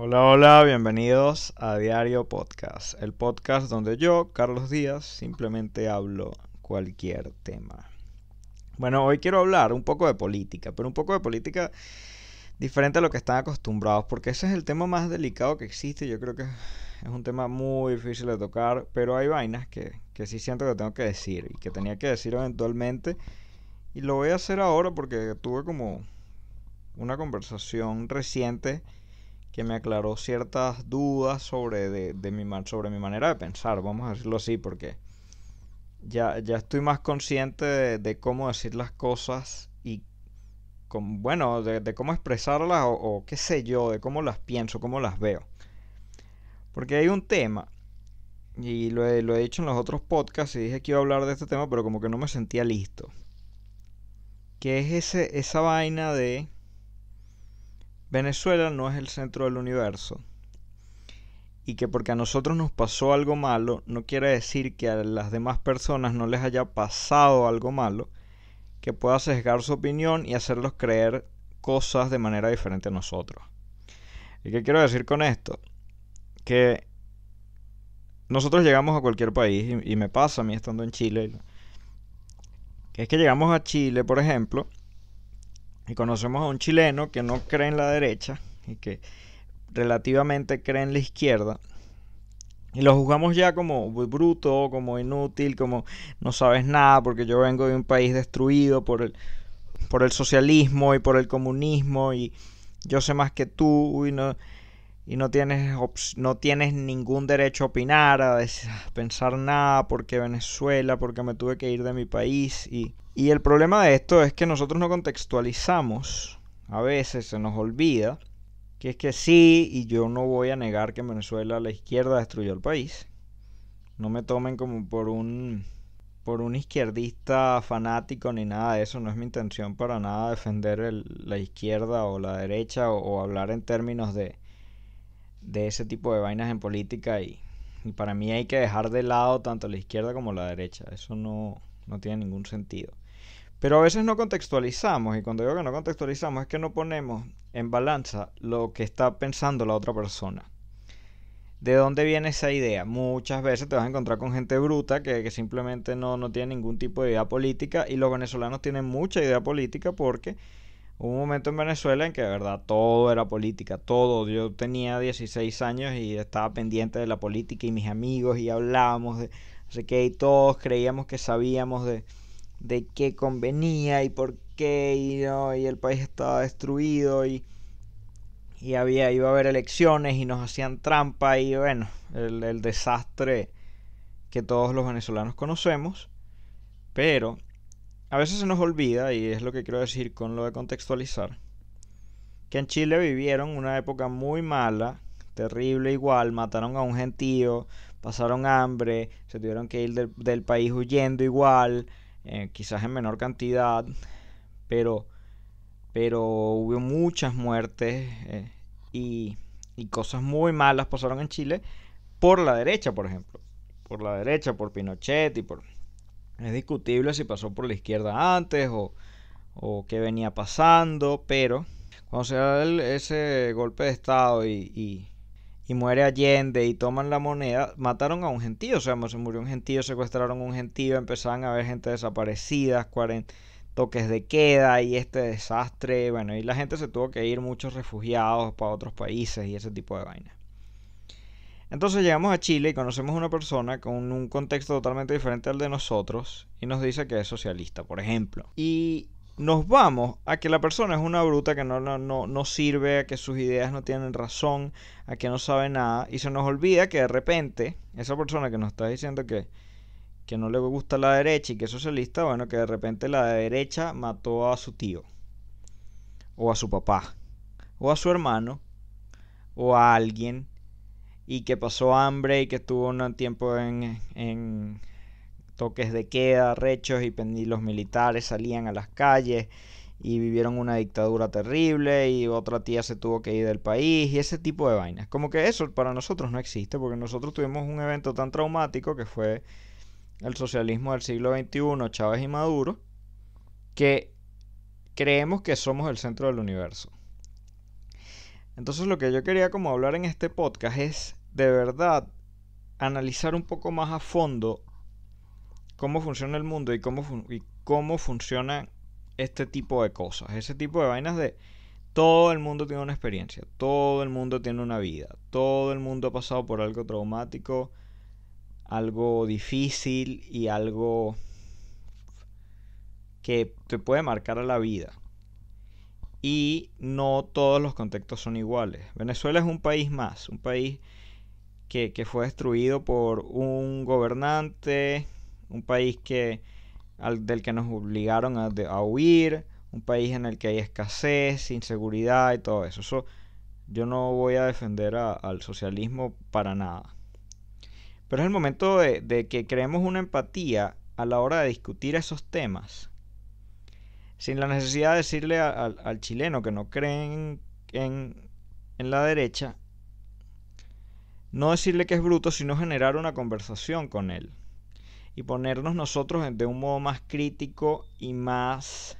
Hola, hola, bienvenidos a Diario Podcast, el podcast donde yo, Carlos Díaz, simplemente hablo cualquier tema. Bueno, hoy quiero hablar un poco de política, pero un poco de política diferente a lo que están acostumbrados, porque ese es el tema más delicado que existe. Yo creo que es un tema muy difícil de tocar, pero hay vainas que, que sí siento que tengo que decir y que tenía que decir eventualmente. Y lo voy a hacer ahora porque tuve como una conversación reciente que me aclaró ciertas dudas sobre, de, mi, sobre mi manera de pensar, vamos a decirlo así, porque ya, ya estoy más consciente de, cómo decir las cosas y, con, bueno, de, cómo expresarlas o, qué sé yo, de cómo las pienso, cómo las veo. Porque hay un tema, y lo he, lo he dicho en los otros podcasts y dije que iba a hablar de este tema, pero como que no me sentía listo. Que es ese, esa vaina de Venezuela no es el centro del universo y que porque a nosotros nos pasó algo malo no quiere decir que a las demás personas no les haya pasado algo malo que pueda sesgar su opinión y hacerlos creer cosas de manera diferente a nosotros. ¿Y qué quiero decir con esto? Que nosotros llegamos a cualquier país y, me pasa a mí estando en Chile, que es que llegamos a Chile, por ejemplo, y conocemos a un chileno que no cree en la derecha y que relativamente cree en la izquierda. Y lo juzgamos ya como bruto, como inútil, como no sabes nada, porque yo vengo de un país destruido por el, por el socialismo y por el comunismo y yo sé más que tú y no, y no tienes, no tienes ningún derecho a opinar, a, pensar nada, porque Venezuela, porque me tuve que ir de mi país. Y, y el problema de esto es que nosotros no contextualizamos, a veces se nos olvida, que es que sí, y yo no voy a negar que en Venezuela la izquierda destruyó el país. No me tomen como por un por un izquierdista fanático ni nada de eso. No es mi intención para nada defender la izquierda o la derecha o hablar en términos de, de ese tipo de vainas en política y, para mí hay que dejar de lado tanto la izquierda como la derecha. Eso no, no tiene ningún sentido. Pero a veces no contextualizamos y cuando digo que no contextualizamos es que no ponemos en balanza lo que está pensando la otra persona. ¿De dónde viene esa idea? Muchas veces te vas a encontrar con gente bruta que, que simplemente no, no tiene ningún tipo de idea política y los venezolanos tienen mucha idea política porque Hubo un momento en Venezuela en que de verdad todo era política, todo. Yo tenía 16 años y estaba pendiente de la política y mis amigos y hablábamos de no sé todos creíamos que sabíamos de, de qué convenía y por qué y, ¿no? y el país estaba destruido y, y había, iba a haber elecciones y nos hacían trampa y bueno, el desastre que todos los venezolanos conocemos. Pero a veces se nos olvida, y es lo que quiero decir con lo de contextualizar, que en Chile vivieron una época muy mala, terrible igual, mataron a un gentío, pasaron hambre, se tuvieron que ir del, país huyendo igual, eh, quizás en menor cantidad, pero, pero hubo muchas muertes eh, y, y cosas muy malas pasaron en Chile por la derecha, por ejemplo, por la derecha, por Pinochet y por es discutible si pasó por la izquierda antes o, o qué venía pasando, pero cuando se da ese golpe de Estado y, y, muere Allende y toman la moneda, mataron a un gentío, o sea, se murió un gentío, secuestraron a un gentío, empezaban a haber gente desaparecida, 40 toques de queda y este desastre, bueno, y la gente se tuvo que ir, muchos refugiados para otros países y ese tipo de vainas. Entonces llegamos a Chile y conocemos a una persona con un contexto totalmente diferente al de nosotros y nos dice que es socialista, por ejemplo. Y nos vamos a que la persona es una bruta que no, no, no, sirve, a que sus ideas no tienen razón, a que no sabe nada, y se nos olvida que de repente esa persona que nos está diciendo que, que no le gusta la derecha y que es socialista, bueno, que de repente la derecha mató a su tío, o a su papá, o a su hermano, o a alguien y que pasó hambre y que estuvo un tiempo en, toques de queda, rechos y, los militares salían a las calles y vivieron una dictadura terrible y otra tía se tuvo que ir del país y ese tipo de vainas. Como que eso para nosotros no existe porque nosotros tuvimos un evento tan traumático que fue el socialismo del siglo XXI, Chávez y Maduro, que creemos que somos el centro del universo. Entonces lo que yo quería como hablar en este podcast es de verdad analizar un poco más a fondo cómo funciona el mundo y cómo, y cómo funciona este tipo de cosas, ese tipo de vainas de todo el mundo tiene una experiencia, todo el mundo tiene una vida, todo el mundo ha pasado por algo traumático, algo difícil y algo que te puede marcar a la vida. Y no todos los contextos son iguales. Venezuela es un país más, un país que, fue destruido por un gobernante, un país que, del que nos obligaron a, huir, un país en el que hay escasez, inseguridad y todo eso. yo no voy a defender al socialismo para nada. Pero es el momento de, que creemos una empatía a la hora de discutir esos temas. Sin la necesidad de decirle al chileno que no cree en, en la derecha, no decirle que es bruto, sino generar una conversación con él. Y ponernos nosotros de un modo más crítico y más,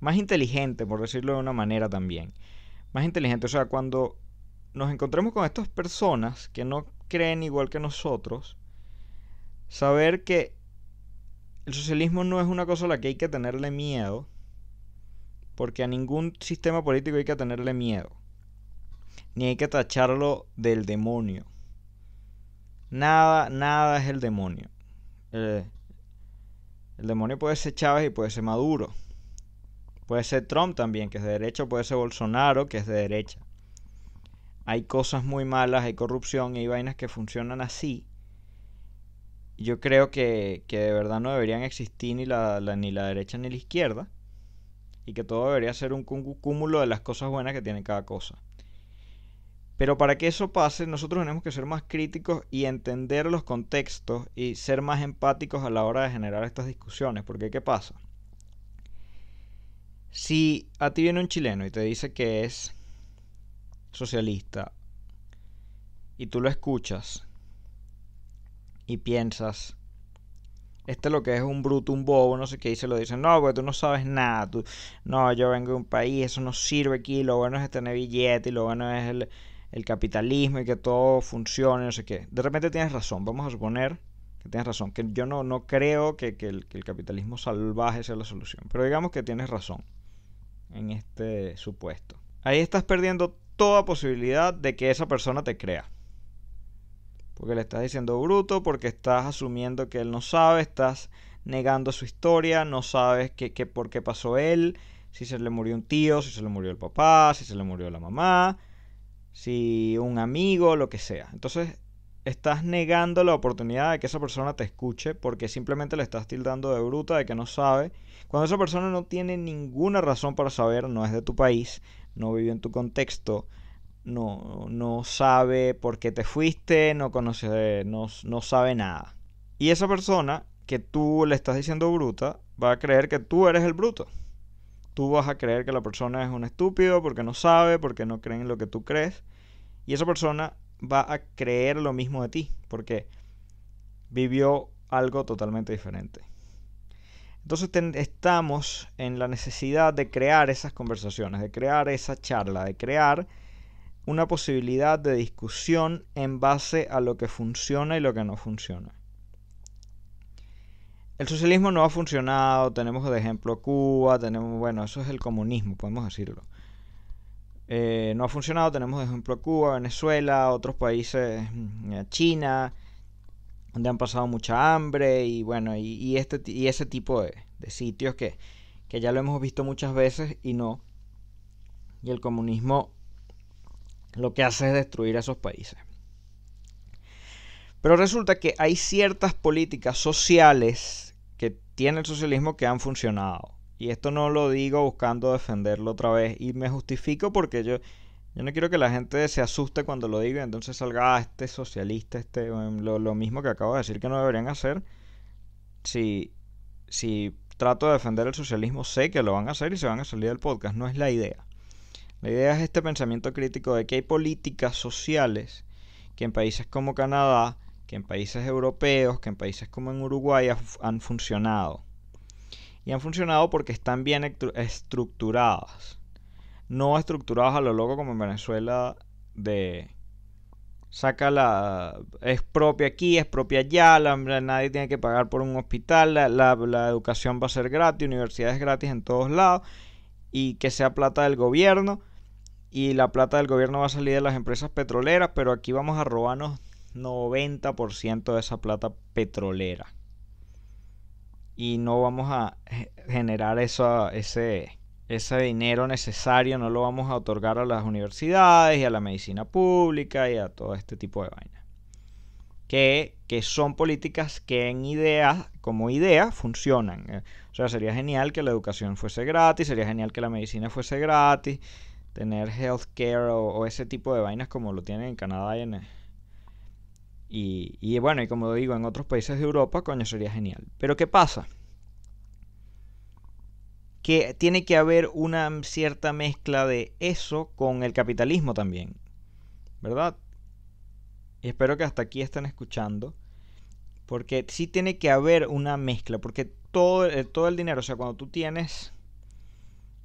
más inteligente, por decirlo de una manera también. Más inteligente. O sea, cuando nos encontremos con estas personas que no creen igual que nosotros, saber que el socialismo no es una cosa a la que hay que tenerle miedo, porque a ningún sistema político hay que tenerle miedo, ni hay que tacharlo del demonio. Nada, nada es el demonio. el demonio puede ser Chávez y puede ser Maduro. Puede ser Trump también, que es de derecha, puede ser Bolsonaro, que es de derecha hay cosas muy malas, hay corrupción y hay vainas que funcionan así. Yo creo que, de verdad no deberían existir ni la, ni la derecha ni la izquierda. Y que todo debería ser un cúmulo de las cosas buenas que tiene cada cosa. Pero para que eso pase, nosotros tenemos que ser más críticos y entender los contextos y ser más empáticos a la hora de generar estas discusiones. Porque ¿qué pasa? Si a ti viene un chileno y te dice que es socialista y tú lo escuchas y piensas, este lo que es un bruto, un bobo, no sé qué, y se lo dicen, no, porque tú no sabes nada, tú, no, yo vengo de un país, eso no sirve aquí, lo bueno es tener billete y lo bueno es el, el capitalismo y que todo funcione, no sé qué. De repente tienes razón, vamos a suponer que tienes razón, que yo no, no creo que, que, el, que capitalismo salvaje sea la solución, pero digamos que tienes razón en este supuesto. Ahí estás perdiendo toda posibilidad de que esa persona te crea. Porque le estás diciendo bruto, porque estás asumiendo que él no sabe, estás negando su historia, no sabes qué, por qué pasó él, si se le murió un tío, si se le murió el papá, si se le murió la mamá, si un amigo, lo que sea. Entonces estás negando la oportunidad de que esa persona te escuche porque simplemente le estás tildando de bruta, de que no sabe. Cuando esa persona no tiene ninguna razón para saber, no es de tu país, no vive en tu contexto, no, no sabe por qué te fuiste, no conoce, no, no sabe nada. Y esa persona que tú le estás diciendo bruta va a creer que tú eres el bruto. Tú vas a creer que la persona es un estúpido porque no sabe, porque no cree en lo que tú crees. Y esa persona va a creer lo mismo de ti porque vivió algo totalmente diferente. Entonces estamos en la necesidad de crear esas conversaciones, de crear esa charla, de crear una posibilidad de discusión en base a lo que funciona y lo que no funciona. El socialismo no ha funcionado, tenemos de ejemplo Cuba, tenemos, bueno, eso es el comunismo, podemos decirlo. Eh, no ha funcionado, tenemos de ejemplo Cuba, Venezuela, otros países, mm, China, donde han pasado mucha hambre y bueno, y, este, y ese tipo de, sitios que, que ya lo hemos visto muchas veces y no. Y el comunismo lo que hace es destruir a esos países. Pero resulta que hay ciertas políticas sociales que tiene el socialismo que han funcionado. Y esto no lo digo buscando defenderlo otra vez. Y me justifico porque yo, yo no quiero que la gente se asuste cuando lo diga, entonces salga, ah, este socialista, este, em, lo, lo, mismo que acabo de decir que no deberían hacer. Si, si trato de defender el socialismo, sé que lo van a hacer y se van a salir del podcast, no es la idea. La idea es este pensamiento crítico de que hay políticas sociales que en países como Canadá, que en países europeos, que en países como en Uruguay han funcionado. Y han funcionado porque están bien estructuradas no estructurados a lo loco como en Venezuela de saca la es propia aquí, es propia allá, nadie tiene que pagar por un hospital, la, la, educación va a ser gratis, universidades gratis en todos lados y que sea plata del gobierno y la plata del gobierno va a salir de las empresas petroleras, pero aquí vamos a robarnos 90% de esa plata petrolera y no vamos a generar ese ese dinero necesario no lo vamos a otorgar a las universidades y a la medicina pública y a todo este tipo de vainas. Que, que son políticas que en ideas, como idea, funcionan. Eh, o sea, sería genial que la educación fuese gratis, sería genial que la medicina fuese gratis, tener healthcare o, o ese tipo de vainas como lo tienen en Canadá y en... Y, bueno, y como digo, en otros países de Europa, coño, sería genial. Pero ¿qué pasa? que tiene que haber una cierta mezcla de eso con el capitalismo también, ¿verdad? Y espero que hasta aquí estén escuchando, porque sí tiene que haber una mezcla, porque todo, eh, todo el dinero, o sea, cuando tú tienes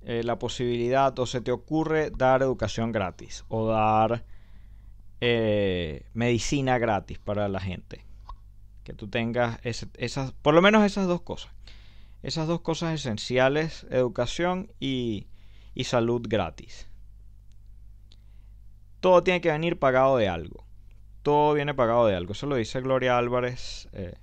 eh, la posibilidad o se te ocurre dar educación gratis o dar eh, medicina gratis para la gente, que tú tengas esas, por lo menos esas dos cosas esas dos cosas esenciales, educación y, salud gratis. Todo tiene que venir pagado de algo. Todo viene pagado de algo. Eso lo dice Gloria Álvarez eh,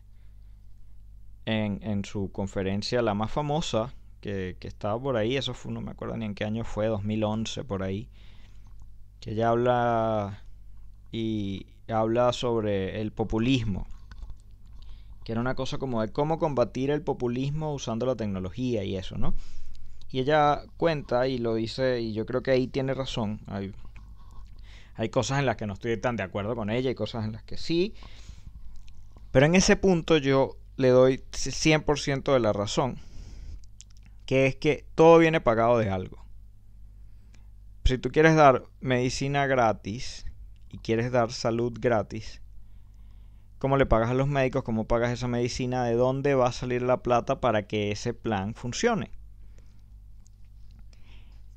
en, su conferencia, la más famosa, que, que, estaba por ahí. Eso fue, no me acuerdo ni en qué año fue, 2011 por ahí. Que ella habla y habla sobre el populismo que era una cosa como de cómo combatir el populismo usando la tecnología y eso, ¿no? Y ella cuenta y lo dice, y yo creo que ahí tiene razón. Hay, hay cosas en las que no estoy tan de acuerdo con ella, hay cosas en las que sí. Pero en ese punto yo le doy 100% de la razón. Que es que todo viene pagado de algo. Si tú quieres dar medicina gratis y quieres dar salud gratis, cómo le pagas a los médicos, cómo pagas esa medicina, de dónde va a salir la plata para que ese plan funcione.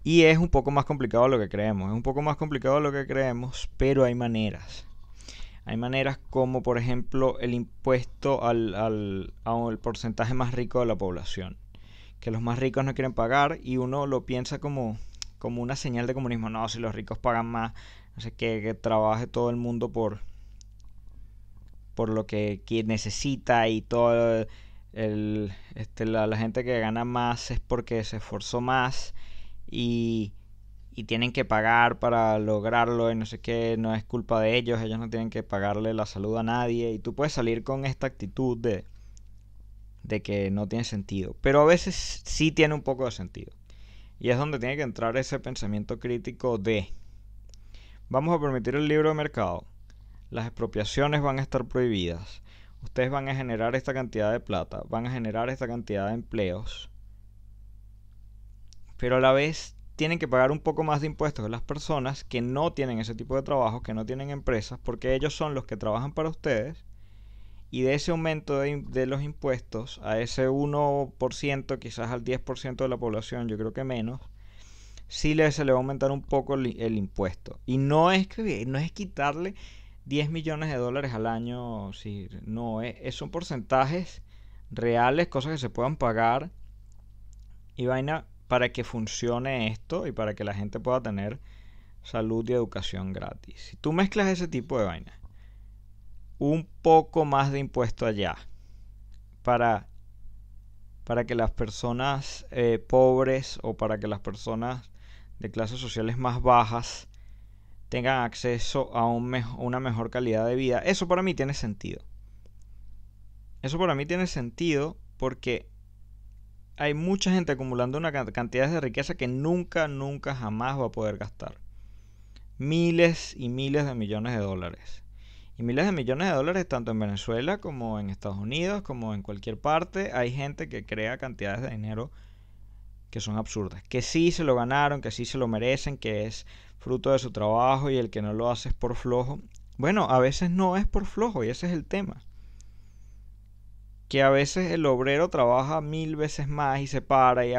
Y es un poco más complicado de lo que creemos, es un poco más complicado de lo que creemos, pero hay maneras. Hay maneras como, por ejemplo, el impuesto al, al, porcentaje más rico de la población. Que los más ricos no quieren pagar y uno lo piensa como, como una señal de comunismo. No, si los ricos pagan más, sé qué, que trabaje todo el mundo por, por lo que, necesita y todo el, este, la, gente que gana más es porque se esforzó más y, y tienen que pagar para lograrlo y no sé qué, no es culpa de ellos, ellos no tienen que pagarle la salud a nadie y tú puedes salir con esta actitud de, de que no tiene sentido, pero a veces sí tiene un poco de sentido. Y es donde tiene que entrar ese pensamiento crítico de, vamos a permitir el libro de mercado, las expropiaciones van a estar prohibidas. Ustedes van a generar esta cantidad de plata, van a generar esta cantidad de empleos. Pero a la vez tienen que pagar un poco más de impuestos que las personas que no tienen ese tipo de trabajo, que no tienen empresas, porque ellos son los que trabajan para ustedes. Y de ese aumento de, los impuestos a ese 1%, quizás al 10% de la población, yo creo que menos, sí le, se le va a aumentar un poco el, impuesto. Y no es, que, no es quitarle 10 millones de dólares al año, si no, es, eh, son porcentajes reales, cosas que se puedan pagar y vaina para que funcione esto y para que la gente pueda tener salud y educación gratis. Si tú mezclas ese tipo de vaina, un poco más de impuesto allá para, para que las personas eh, pobres o para que las personas de clases sociales más bajas tengan acceso a un una mejor calidad de vida. Eso para mí tiene sentido. Eso para mí tiene sentido porque hay mucha gente acumulando una cantidad de riqueza que nunca, nunca, jamás va a poder gastar. Miles y miles de millones de dólares. Y miles de millones de dólares tanto en Venezuela como en Estados Unidos, como en cualquier parte. Hay gente que crea cantidades de dinero que son absurdas. Que sí se lo ganaron, que sí se lo merecen, que es fruto de su trabajo y el que no lo hace es por flojo. Bueno, a veces no es por flojo y ese es el tema. Que a veces el obrero trabaja mil veces más y se para y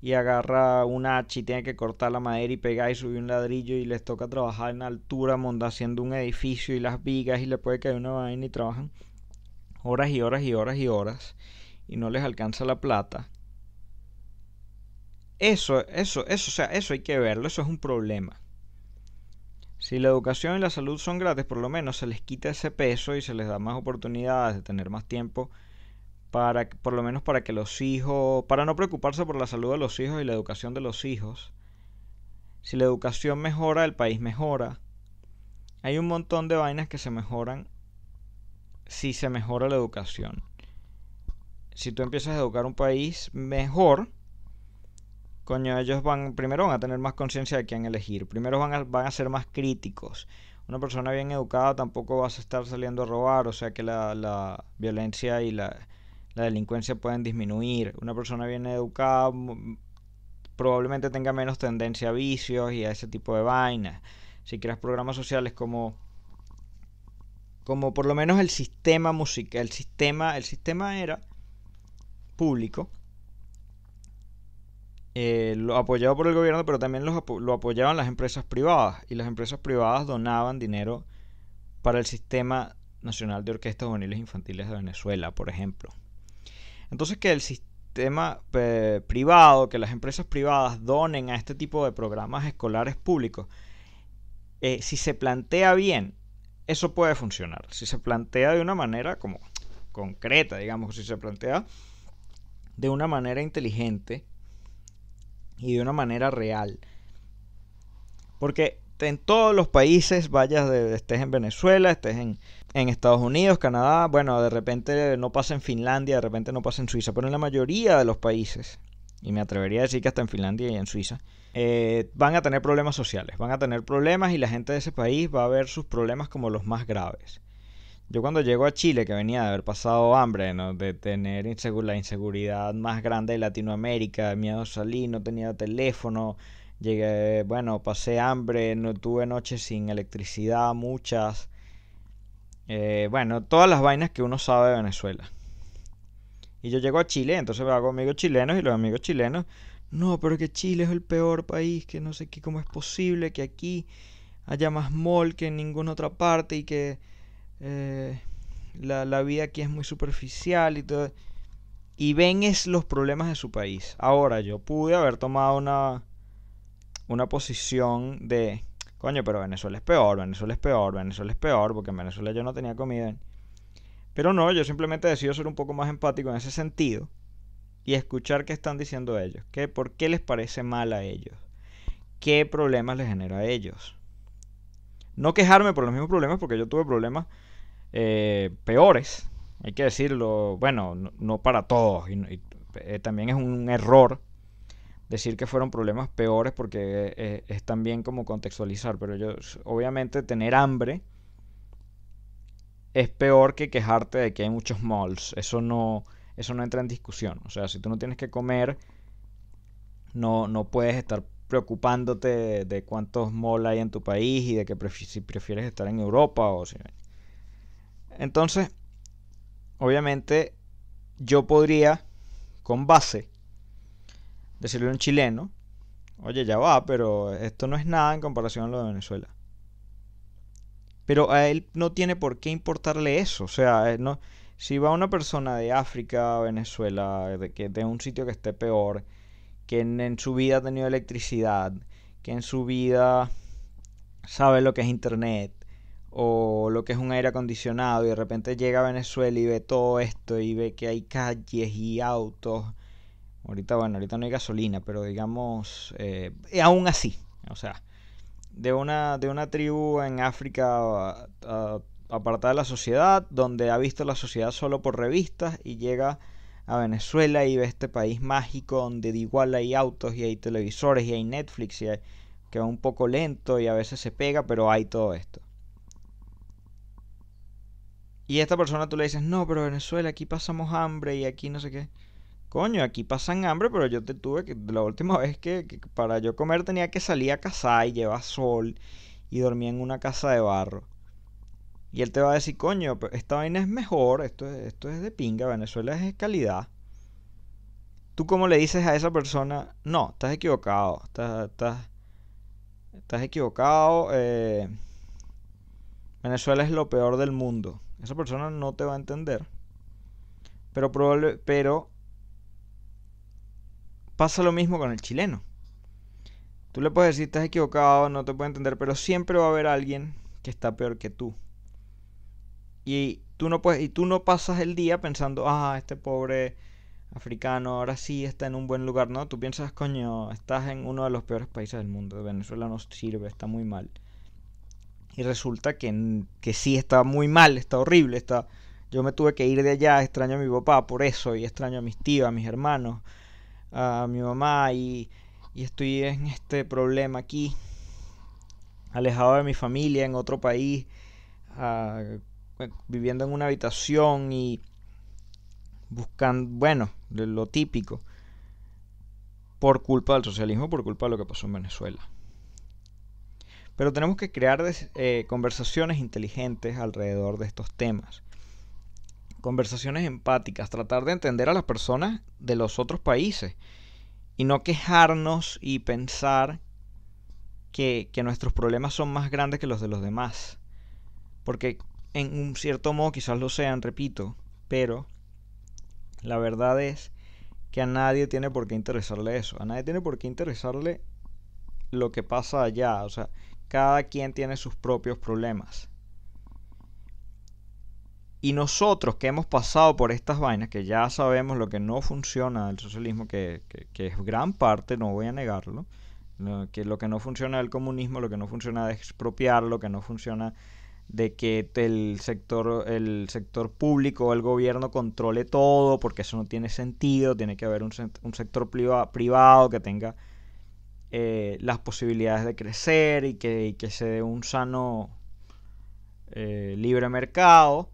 y agarra un hacha y tiene que cortar la madera y pegar y subir un ladrillo y les toca trabajar en altura, haciendo un edificio y las vigas y le puede caer una vaina y trabajan horas y horas y horas y horas y no les alcanza la plata. Eso, eso, eso, o sea, eso hay que verlo, eso es un problema. Si la educación y la salud son gratis, por lo menos se les quita ese peso y se les da más oportunidades de tener más tiempo para por lo menos para que los hijos, para no preocuparse por la salud de los hijos y la educación de los hijos. Si la educación mejora, el país mejora. Hay un montón de vainas que se mejoran si se mejora la educación. Si tú empiezas a educar un país mejor, coño, ellos van, primero van a tener más conciencia de quién elegir, primero van a, van a ser más críticos. Una persona bien educada tampoco va a estar saliendo a robar, o sea que la, violencia y la, la delincuencia pueden disminuir. Una persona bien educada probablemente tenga menos tendencia a vicios y a ese tipo de vainas. Si creas programas sociales como como por lo menos el sistema musical, el sistema, el sistema era público eh, lo apoyado por el gobierno, pero también lo apoyaban las empresas privadas. Y las empresas privadas donaban dinero para el Sistema Nacional de Orquestas Juveniles Infantiles de Venezuela, por ejemplo. Entonces que el sistema privado, que las empresas privadas donen a este tipo de programas escolares públicos, eh, si se plantea bien, eso puede funcionar. Si se plantea de una manera como concreta, digamos, si se plantea de una manera inteligente, y de una manera real. Porque en todos los países, vayas de, estés en Venezuela, estés en, en, Estados Unidos, Canadá, bueno, de repente no pasa en Finlandia, de repente no pasa en Suiza, pero en la mayoría de los países, y me atrevería a decir que hasta en Finlandia y en Suiza, eh, van a tener problemas sociales, van a tener problemas y la gente de ese país va a ver sus problemas como los más graves. Yo cuando llego a Chile, que venía de haber pasado hambre, de tener la inseguridad más grande de Latinoamérica, miedo a salir, no tenía teléfono, llegué, bueno, pasé hambre, no tuve noches sin electricidad, muchas. Eh, bueno, todas las vainas que uno sabe de Venezuela. Y yo llego a Chile, entonces hago amigos chilenos y los amigos chilenos, no, pero que Chile es el peor país, que no sé qué, cómo es posible que aquí haya más mall que en ninguna otra parte y que eh, la, la, vida aquí es muy superficial y todo. Y ven es los problemas de su país. Ahora, yo pude haber tomado una, una posición de, coño, pero Venezuela es peor, Venezuela es peor, Venezuela es peor, porque en Venezuela yo no tenía comida. Pero no, yo simplemente decido ser un poco más empático en ese sentido y escuchar qué están diciendo ellos, qué, por qué les parece mal a ellos, qué problemas les genera a ellos. No quejarme por los mismos problemas, porque yo tuve problemas eh, peores, hay que decirlo, bueno, no, para todos, y, eh, también es un error decir que fueron problemas peores porque eh, es también como contextualizar, pero yo, obviamente tener hambre es peor que quejarte de que hay muchos malls, eso no, eso no entra en discusión, o sea, si tú no tienes que comer, no, no puedes estar preocupándote de, cuántos malls hay en tu país y de que si prefieres estar en Europa o si entonces, obviamente, yo podría, con base, decirle a un chileno, oye, ya va, pero esto no es nada en comparación a lo de Venezuela. Pero a él no tiene por qué importarle eso. O sea, eh, no, si va una persona de África, Venezuela, de, que, de un sitio que esté peor, que en su vida ha tenido electricidad, que en su vida sabe lo que es internet, o lo que es un aire acondicionado y de repente llega a Venezuela y ve todo esto y ve que hay calles y autos. Ahorita, bueno, ahorita no hay gasolina, pero digamos, eh, aún así, o sea, de una, de una tribu en África apartada de la sociedad, donde ha visto la sociedad solo por revistas y llega a Venezuela y ve este país mágico donde de igual hay autos y hay televisores y hay Netflix y que va un poco lento y a veces se pega, pero hay todo esto. Y a esta persona tú le dices, no, pero Venezuela, aquí pasamos hambre y aquí no sé qué. Coño, aquí pasan hambre, pero yo te tuve que, la última vez que, para yo comer tenía que salir a cazar y llevar sol y dormía en una casa de barro. Y él te va a decir, coño, esta vaina es mejor, esto, esto es de pinga, Venezuela es calidad. ¿Tú cómo le dices a esa persona, no, estás equivocado, estás, estás, equivocado, eh, Venezuela es lo peor del mundo? Esa persona no te va a entender. Pero, probable, pero pasa lo mismo con el chileno. Tú le puedes decir, estás equivocado, no te puede entender, pero siempre va a haber alguien que está peor que tú. Y tú no puedes, y tú no pasas el día pensando, ah, este pobre africano ahora sí está en un buen lugar, ¿no? Tú piensas, coño, estás en uno de los peores países del mundo, Venezuela no sirve, está muy mal. Y resulta que, que sí está muy mal, está horrible, está... Yo me tuve que ir de allá, extraño a mi papá por eso, y extraño a mis tíos, a mis hermanos, a mi mamá, y, y estoy en este problema aquí, alejado de mi familia, en otro país, ah, viviendo en una habitación y buscando, bueno, lo típico, por culpa del socialismo, por culpa de lo que pasó en Venezuela. Pero tenemos que crear eh, conversaciones inteligentes alrededor de estos temas. Conversaciones empáticas, tratar de entender a las personas de los otros países y no quejarnos y pensar que, que nuestros problemas son más grandes que los de los demás. Porque en un cierto modo quizás lo sean, repito, pero la verdad es que a nadie tiene por qué interesarle eso. A nadie tiene por qué interesarle lo que pasa allá. O sea, cada quien tiene sus propios problemas. Y nosotros que hemos pasado por estas vainas, que ya sabemos lo que no funciona del socialismo, que, es gran parte, no voy a negarlo, que lo que no funciona del comunismo, lo que no funciona de expropiar, lo que no funciona de que el sector, el sector público el gobierno controle todo, porque eso no tiene sentido, tiene que haber un, sector privado que tenga eh, las posibilidades de crecer y que, se dé un sano eh, libre mercado.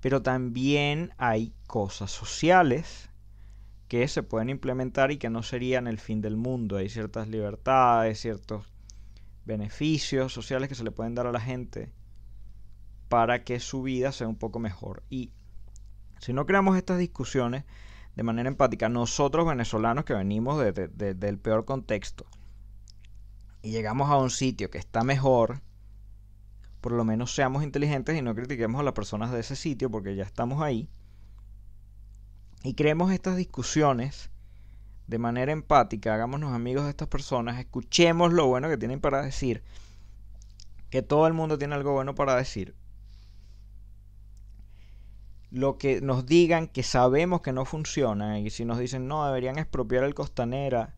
Pero también hay cosas sociales que se pueden implementar y que no serían el fin del mundo. Hay ciertas libertades, ciertos beneficios sociales que se le pueden dar a la gente para que su vida sea un poco mejor. Y si no creamos estas discusiones de manera empática, nosotros venezolanos que venimos del peor contexto y llegamos a un sitio que está mejor, por lo menos seamos inteligentes y no critiquemos a las personas de ese sitio porque ya estamos ahí. Y creemos estas discusiones de manera empática, hagámonos amigos de estas personas, escuchemos lo bueno que tienen para decir, que todo el mundo tiene algo bueno para decir. Lo que nos digan que sabemos que no funciona, y si nos dicen no, deberían expropiar el costanera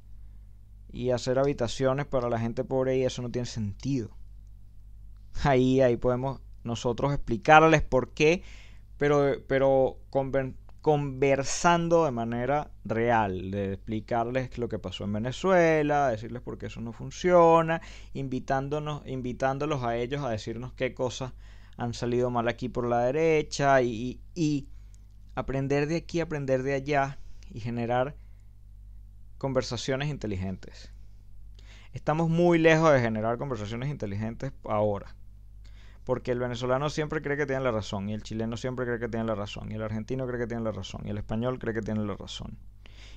y hacer habitaciones para la gente pobre y eso no tiene sentido. Ahí, ahí podemos nosotros explicarles por qué, pero, pero conversando de manera real, de explicarles lo que pasó en Venezuela, decirles por qué eso no funciona, invitándonos, invitándolos a ellos a decirnos qué cosas han salido mal aquí por la derecha y, y aprender de aquí, aprender de allá y generar conversaciones inteligentes. Estamos muy lejos de generar conversaciones inteligentes ahora. Porque el venezolano siempre cree que tiene la razón, y el chileno siempre cree que tiene la razón, y el argentino cree que tiene la razón, y el español cree que tiene la razón.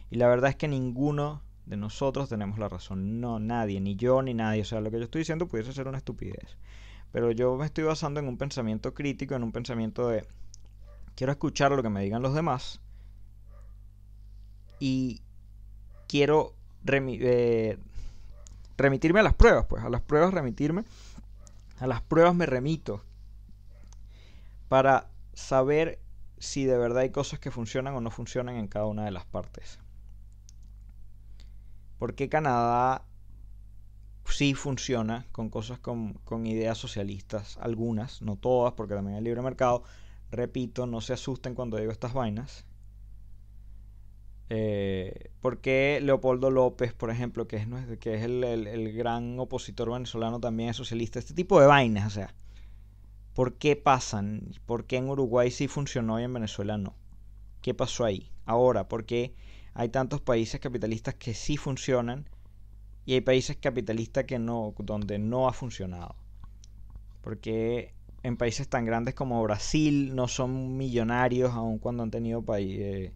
Y la verdad es que ninguno de nosotros tenemos la razón. No, nadie, ni yo ni nadie. O sea, lo que yo estoy diciendo pudiese ser una estupidez. Pero yo me estoy basando en un pensamiento crítico, en un pensamiento de quiero escuchar lo que me digan los demás y quiero eh, remitirme a las pruebas, pues a las pruebas remitirme a las pruebas me remito para saber si de verdad hay cosas que funcionan o no funcionan en cada una de las partes. Porque Canadá sí funciona con cosas con, con, ideas socialistas, algunas, no todas, porque también hay libre mercado. Repito, no se asusten cuando digo estas vainas. Eh, porque Leopoldo López, por ejemplo, que es, que es el, gran opositor venezolano, también es socialista? Este tipo de vainas, o sea, ¿por qué pasan? ¿Por qué en Uruguay sí funcionó y en Venezuela no? ¿Qué pasó ahí? Ahora, ¿por qué hay tantos países capitalistas que sí funcionan y hay países capitalistas que no, donde no ha funcionado? Porque en países tan grandes como Brasil no son millonarios aun cuando han tenido países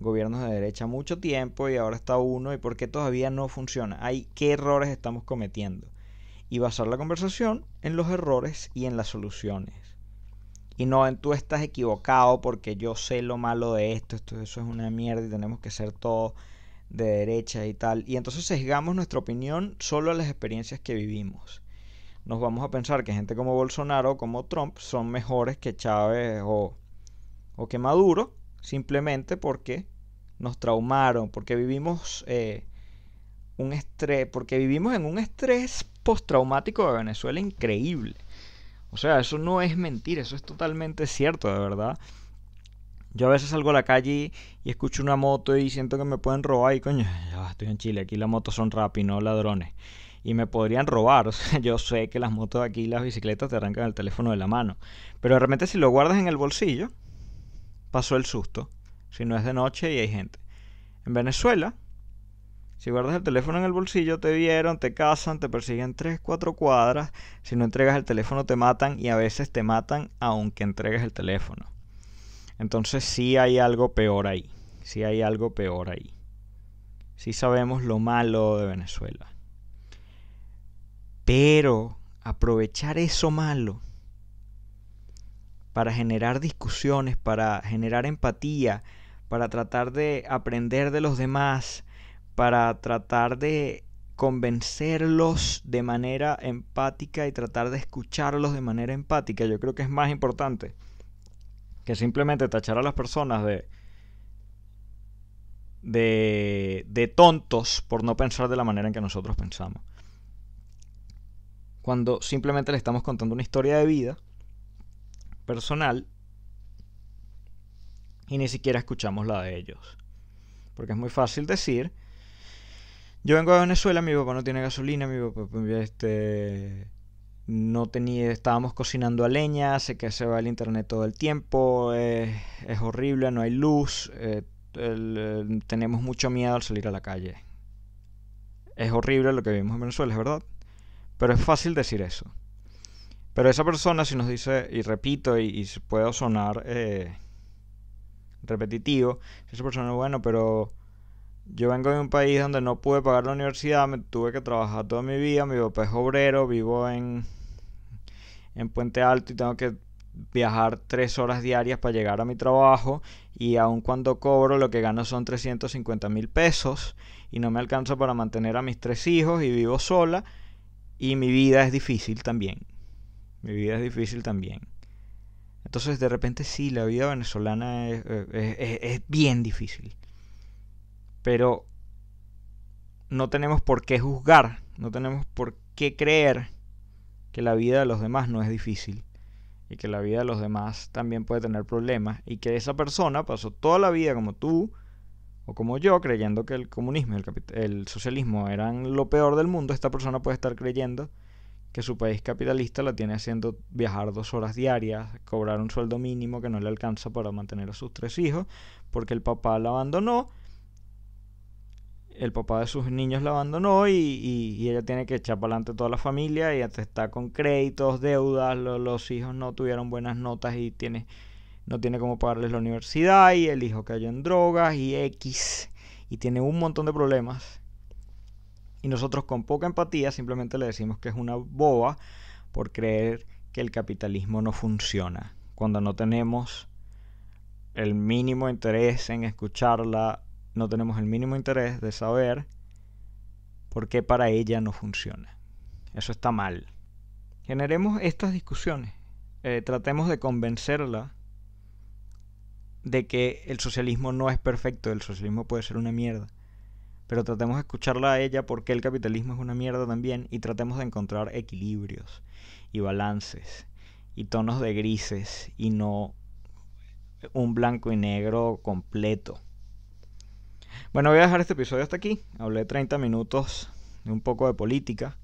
gobiernos de derecha mucho tiempo y ahora está uno y por qué todavía no funciona. Hay qué errores estamos cometiendo. Y basar la conversación en los errores y en las soluciones. Y no en tú estás equivocado porque yo sé lo malo de esto, esto eso es una mierda y tenemos que ser todo de derecha y tal. Y entonces sesgamos nuestra opinión solo a las experiencias que vivimos. Nos vamos a pensar que gente como Bolsonaro o como Trump son mejores que Chávez o, o que Maduro simplemente porque nos traumaron, porque vivimos eh, un estrés, porque vivimos en un estrés postraumático de Venezuela increíble. O sea, eso no es mentira, eso es totalmente cierto, de verdad. Yo a veces salgo a la calle y, escucho una moto y siento que me pueden robar y coño, estoy en Chile, aquí las motos son y no ladrones. Y me podrían robar, o sea, yo sé que las motos aquí, las bicicletas te arrancan el teléfono de la mano. Pero de repente si lo guardas en el bolsillo, pasó el susto. Si no es de noche y hay gente. En Venezuela, si guardas el teléfono en el bolsillo, te vieron, te cazan, te persiguen 3, 4 cuadras. Si no entregas el teléfono, te matan y a veces te matan aunque entregues el teléfono. Entonces sí hay algo peor ahí. Sí hay algo peor ahí. Sí sabemos lo malo de Venezuela. Pero aprovechar eso malo para generar discusiones, para generar empatía, para tratar de aprender de los demás, para tratar de convencerlos de manera empática y tratar de escucharlos de manera empática. Yo creo que es más importante que simplemente tachar a las personas de, de, de tontos por no pensar de la manera en que nosotros pensamos. Cuando simplemente le estamos contando una historia de vida personal y ni siquiera escuchamos la de ellos. Porque es muy fácil decir, yo vengo de Venezuela, mi papá no tiene gasolina, mi papá este, no tenía, estábamos cocinando a leña, sé que se va el internet todo el tiempo, es horrible, no hay luz, eh, tenemos mucho miedo al salir a la calle. Es horrible lo que vivimos en Venezuela, es verdad. Pero es fácil decir eso. Pero esa persona si nos dice, y repito, y, puedo sonar eh, repetitivo, esa persona, bueno, pero yo vengo de un país donde no pude pagar la universidad, me tuve que trabajar toda mi vida, mi papá es obrero, vivo en, en Puente Alto y tengo que viajar tres horas diarias para llegar a mi trabajo y aun cuando cobro lo que gano son 350 mil pesos y no me alcanza para mantener a mis tres hijos y vivo sola y mi vida es difícil también. Mi vida es difícil también. Entonces de repente sí, la vida venezolana es, bien difícil. Pero no tenemos por qué juzgar, no tenemos por qué creer que la vida de los demás no es difícil y que la vida de los demás también puede tener problemas y que esa persona pasó toda la vida como tú o como yo creyendo que el comunismo y el, el socialismo eran lo peor del mundo, esta persona puede estar creyendo que su país capitalista la tiene haciendo viajar dos horas diarias, cobrar un sueldo mínimo que no le alcanza para mantener a sus tres hijos, porque el papá la abandonó, el papá de sus niños la abandonó y, ella tiene que echar para adelante toda la familia y está con créditos, deudas, los hijos no tuvieron buenas notas y tiene, no tiene cómo pagarles la universidad y el hijo cayó en drogas y X y tiene un montón de problemas y nosotros con poca empatía simplemente le decimos que es una boba por creer que el capitalismo no funciona. Cuando no tenemos el mínimo interés en escucharla, no tenemos el mínimo interés de saber por qué para ella no funciona. Eso está mal. Generemos estas discusiones. Eh, tratemos de convencerla de que el socialismo no es perfecto, el socialismo puede ser una mierda pero tratemos de escucharla a ella porque el capitalismo es una mierda también y tratemos de encontrar equilibrios y balances y tonos de grises y no un blanco y negro completo. Bueno, voy a dejar este episodio hasta aquí. Hablé 30 minutos de un poco de política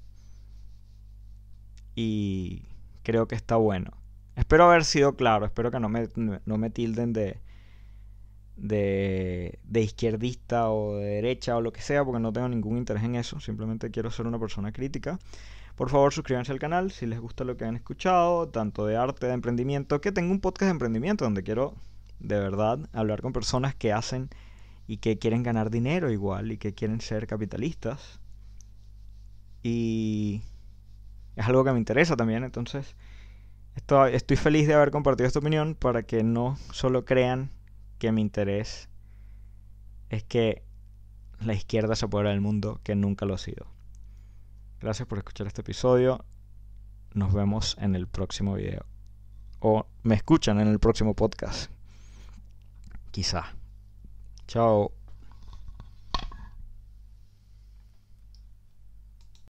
y creo que está bueno. Espero haber sido claro, espero que no me, no me tilden de, de, izquierdista o de derecha o lo que sea, porque no tengo ningún interés en eso, simplemente quiero ser una persona crítica. Por favor, suscríbanse al canal si les gusta lo que han escuchado, tanto de arte, de emprendimiento, que tengo un podcast de emprendimiento donde quiero de verdad hablar con personas que hacen y que quieren ganar dinero igual y que quieren ser capitalistas. Y es algo que me interesa también, entonces estoy, feliz de haber compartido esta opinión para que no solo crean que mi interés es que la izquierda se apodera del mundo, que nunca lo ha sido. Gracias por escuchar este episodio. Nos vemos en el próximo video. O me escuchan en el próximo podcast. Quizá. 叫。